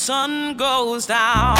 sun goes down.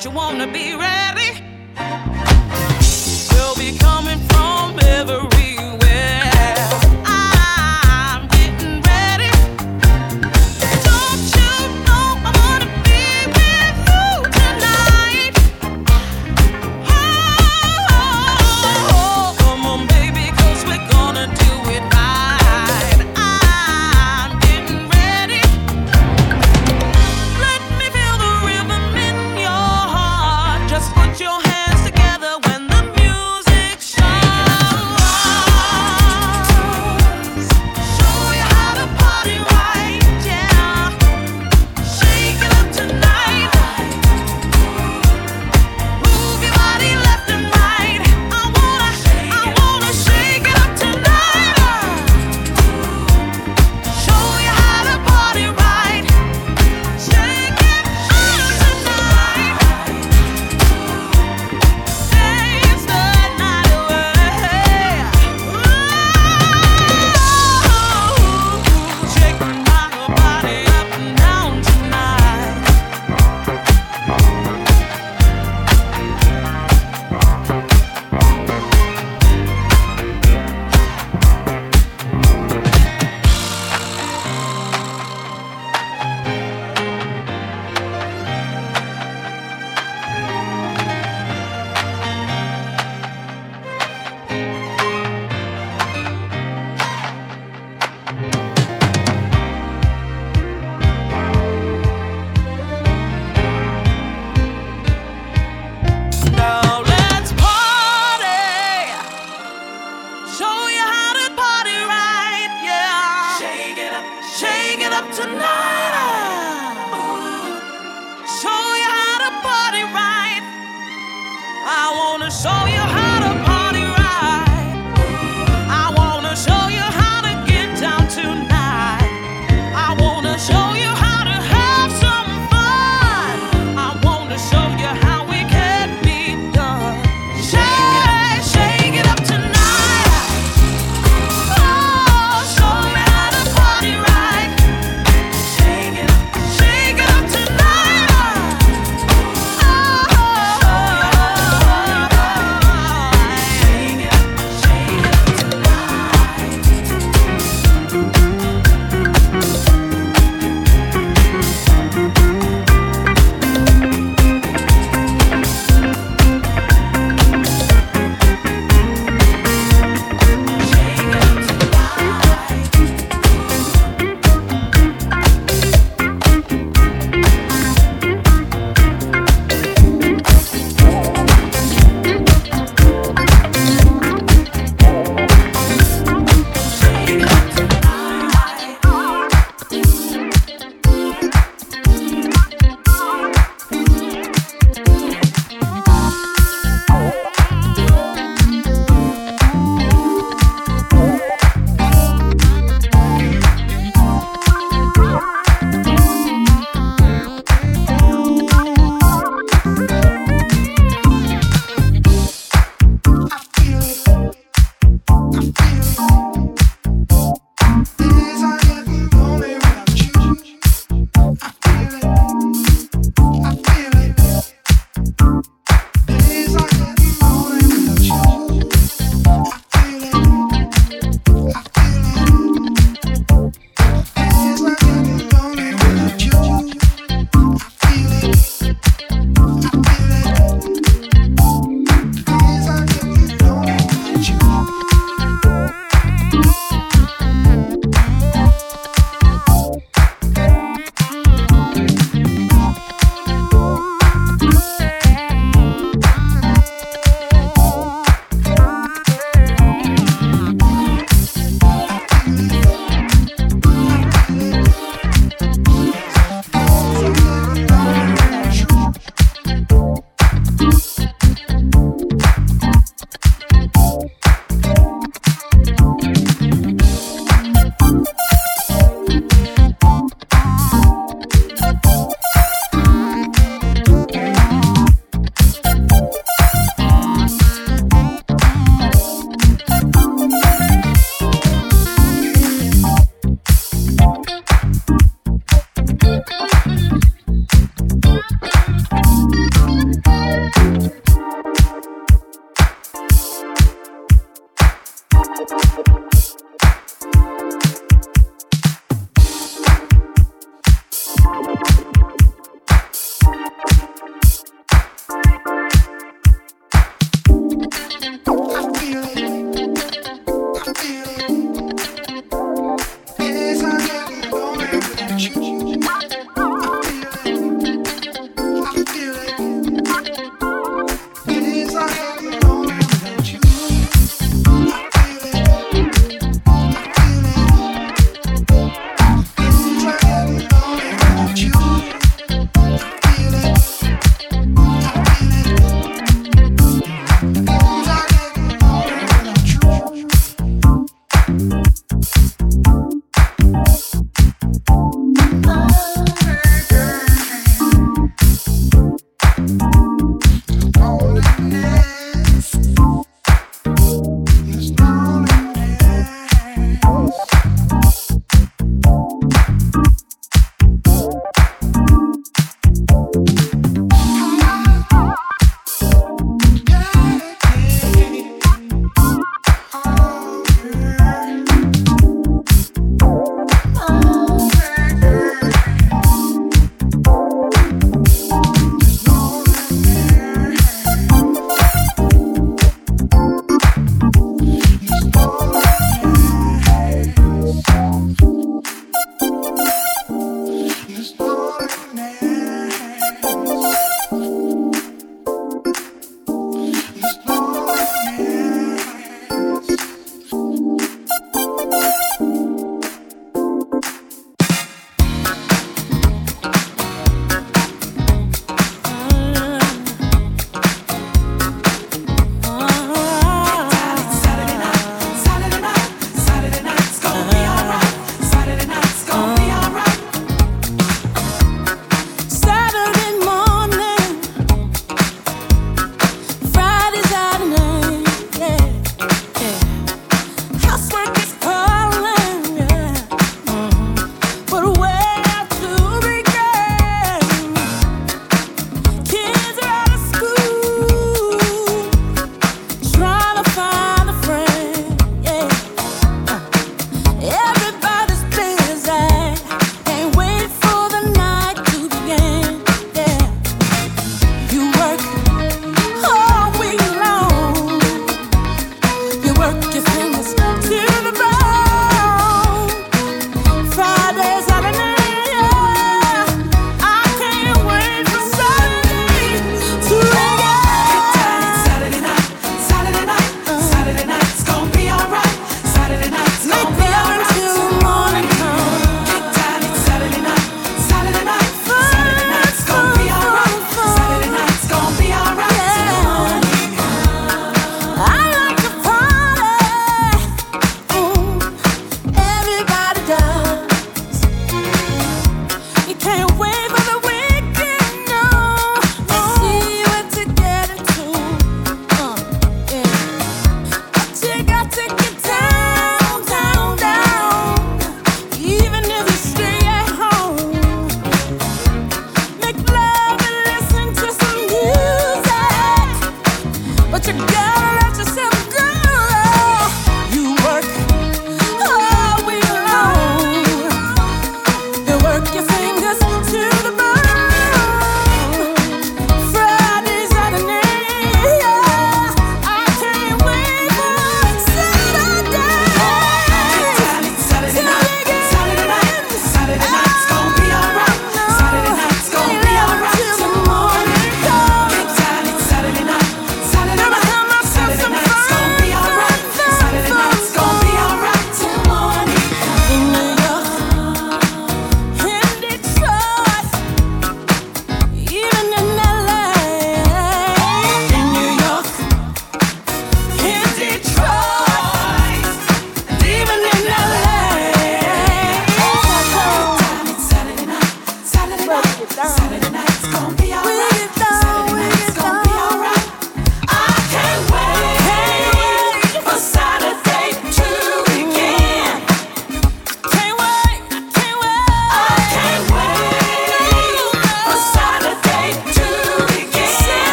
You wanna be ready?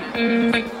Mm-hmm.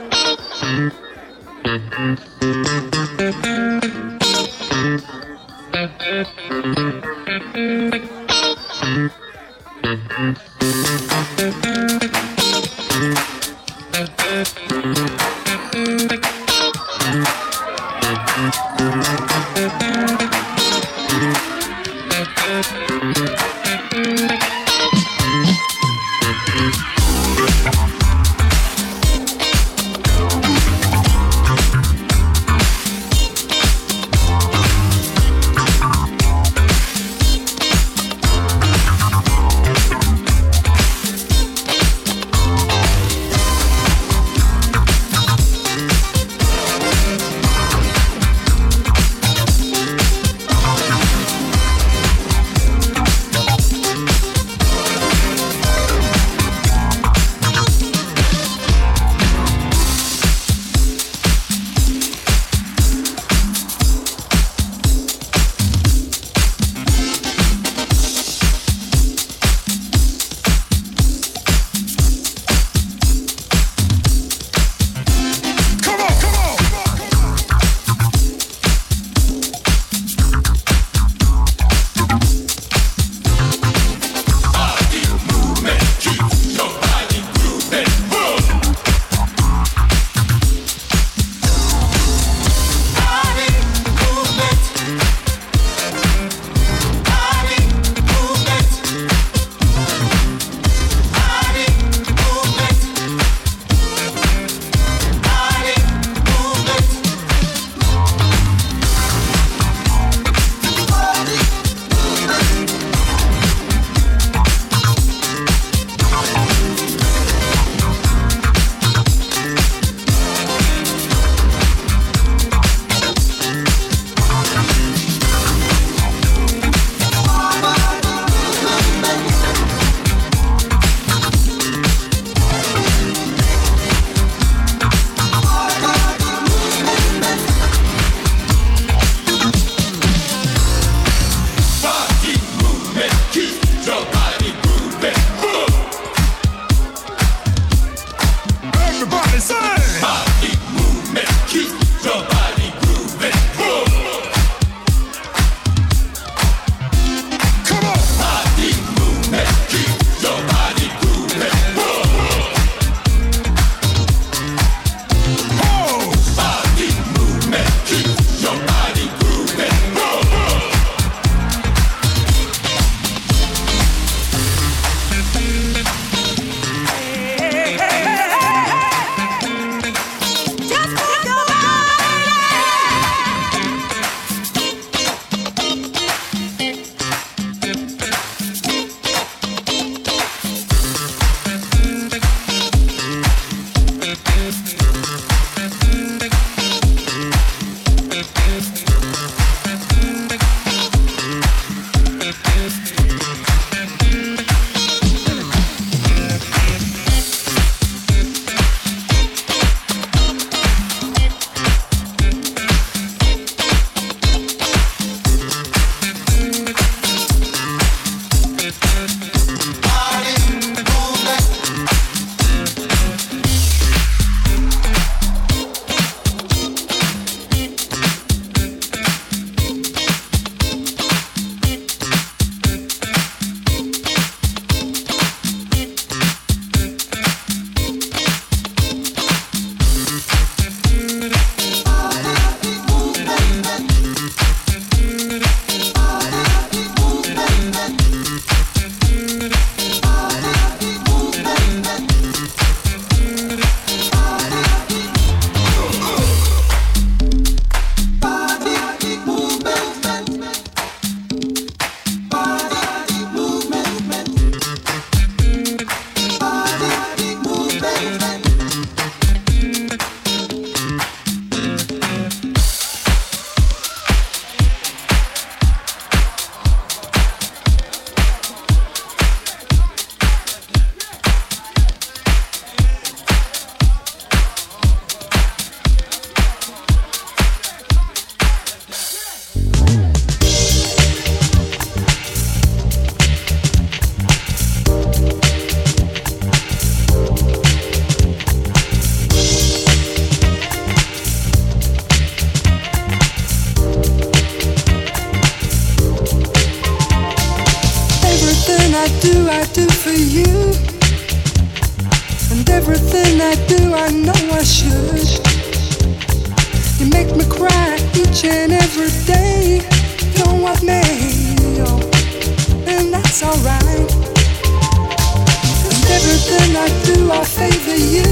everything I do, I favor you,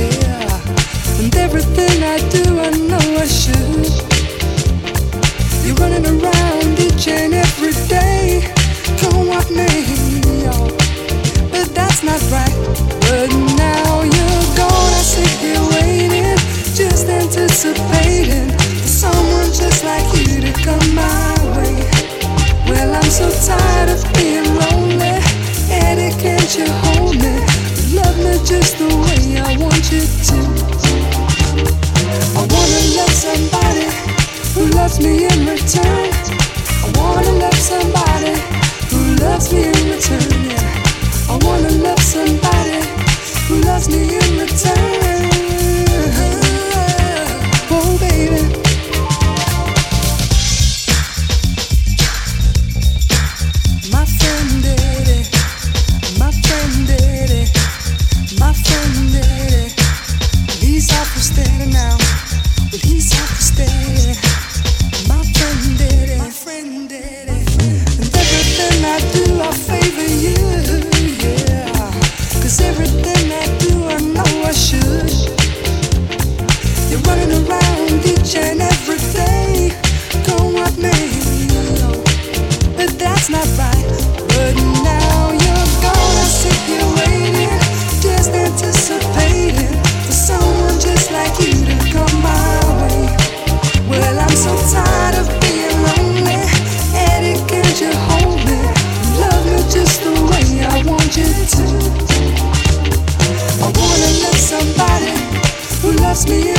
yeah. And everything I do, I know I should. You're running around each and every day. Want me. But that's not right. But now you're gone, I sit here waiting, just anticipating for someone just like you to come my way. Well, I'm so tired of being lonely, can't you? just the way I want you to. I wanna love somebody who loves me in return. I wanna love somebody who loves me in return. I wanna love somebody who loves me in return. loves me.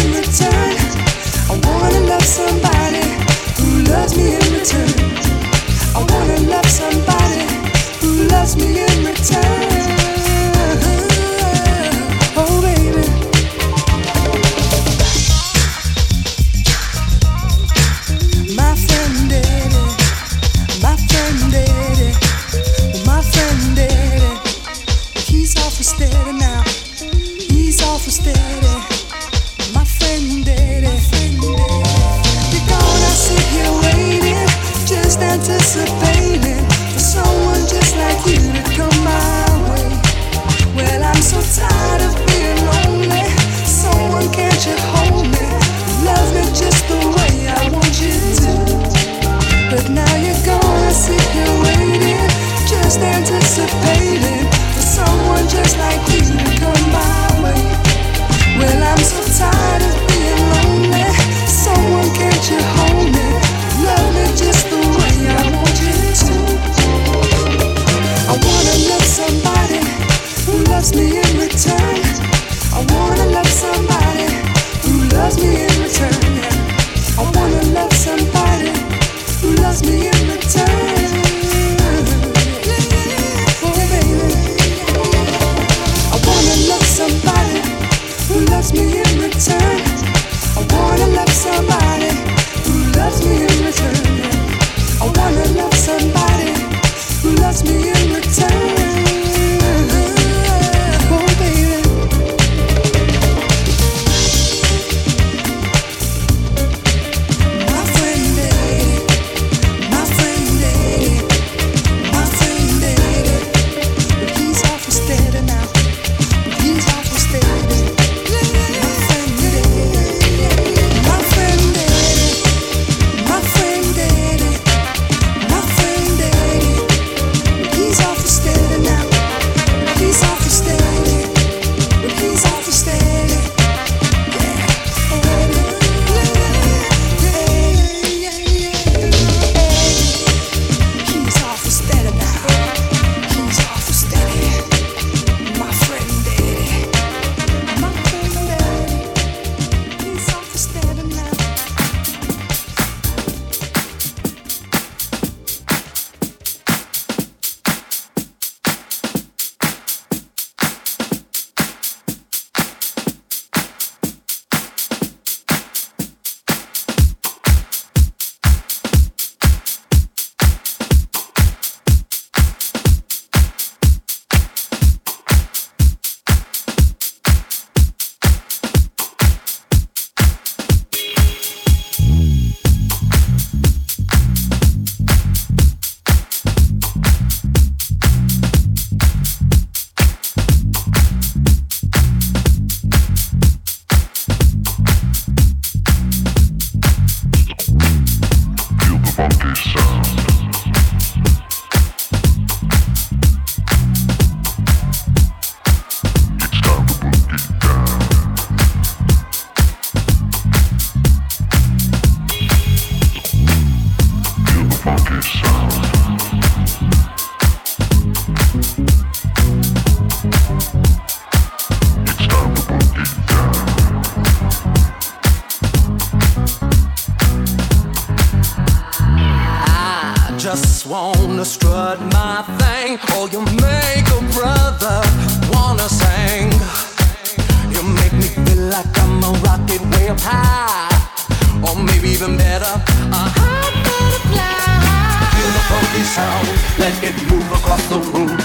let it move across the room.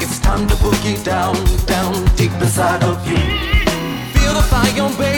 It's time to boogie down, down deep inside of you. Feel the fire, baby.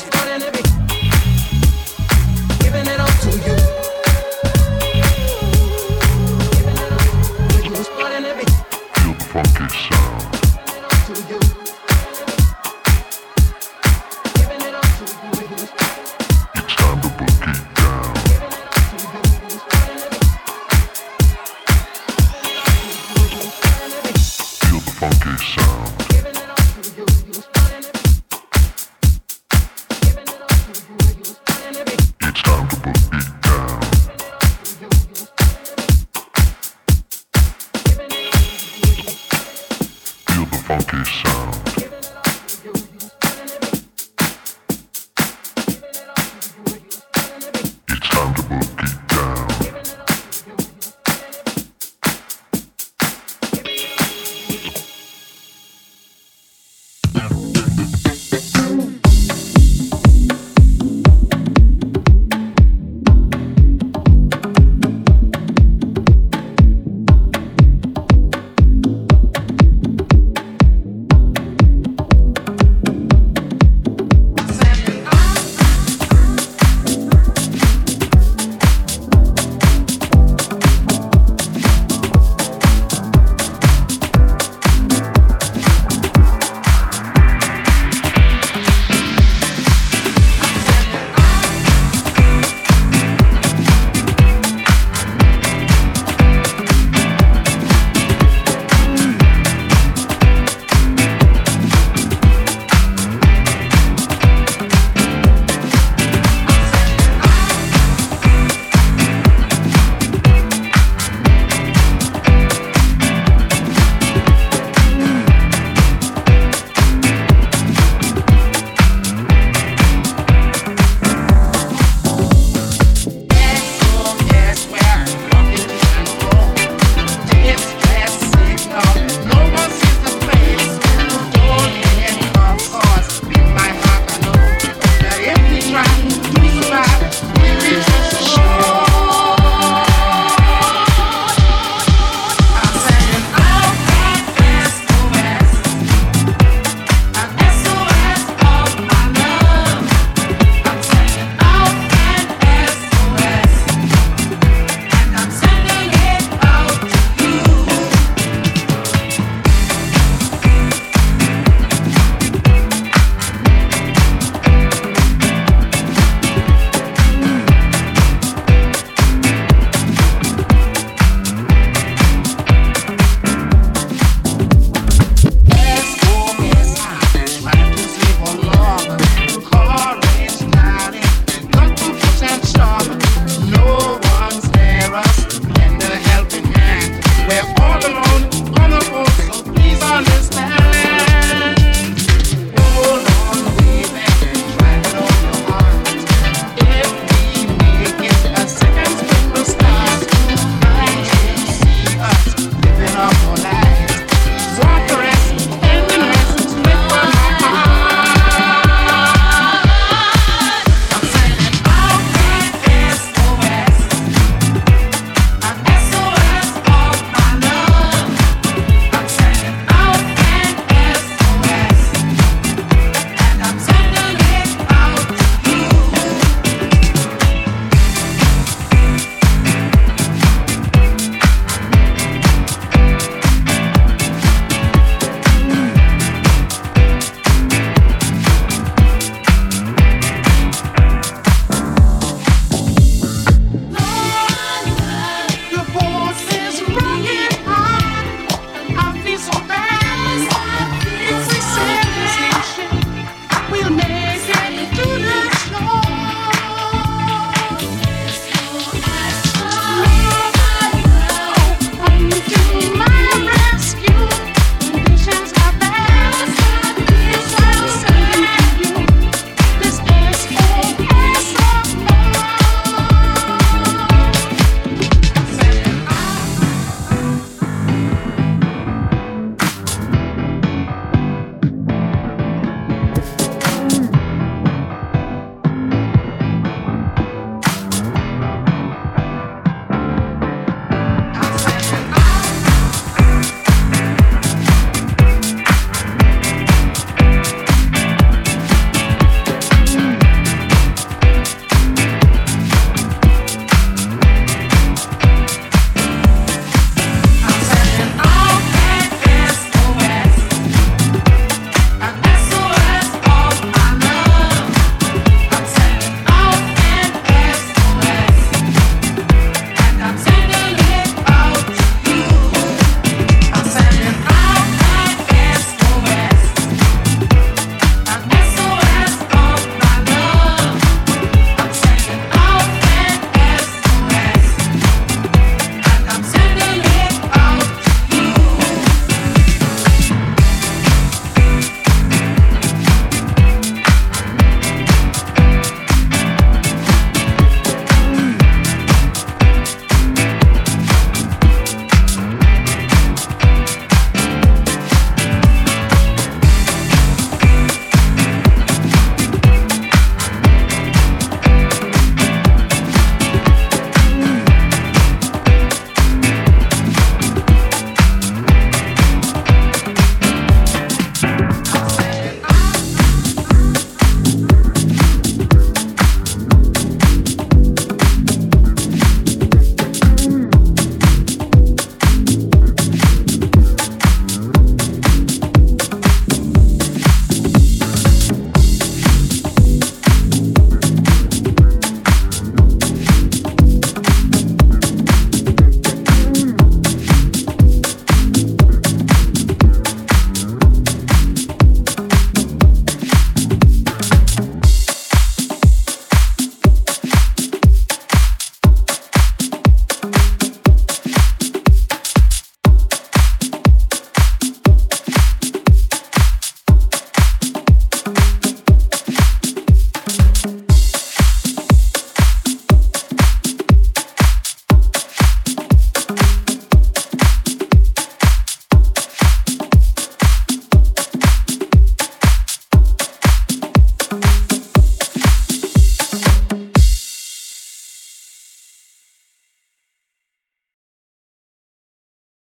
starting to be.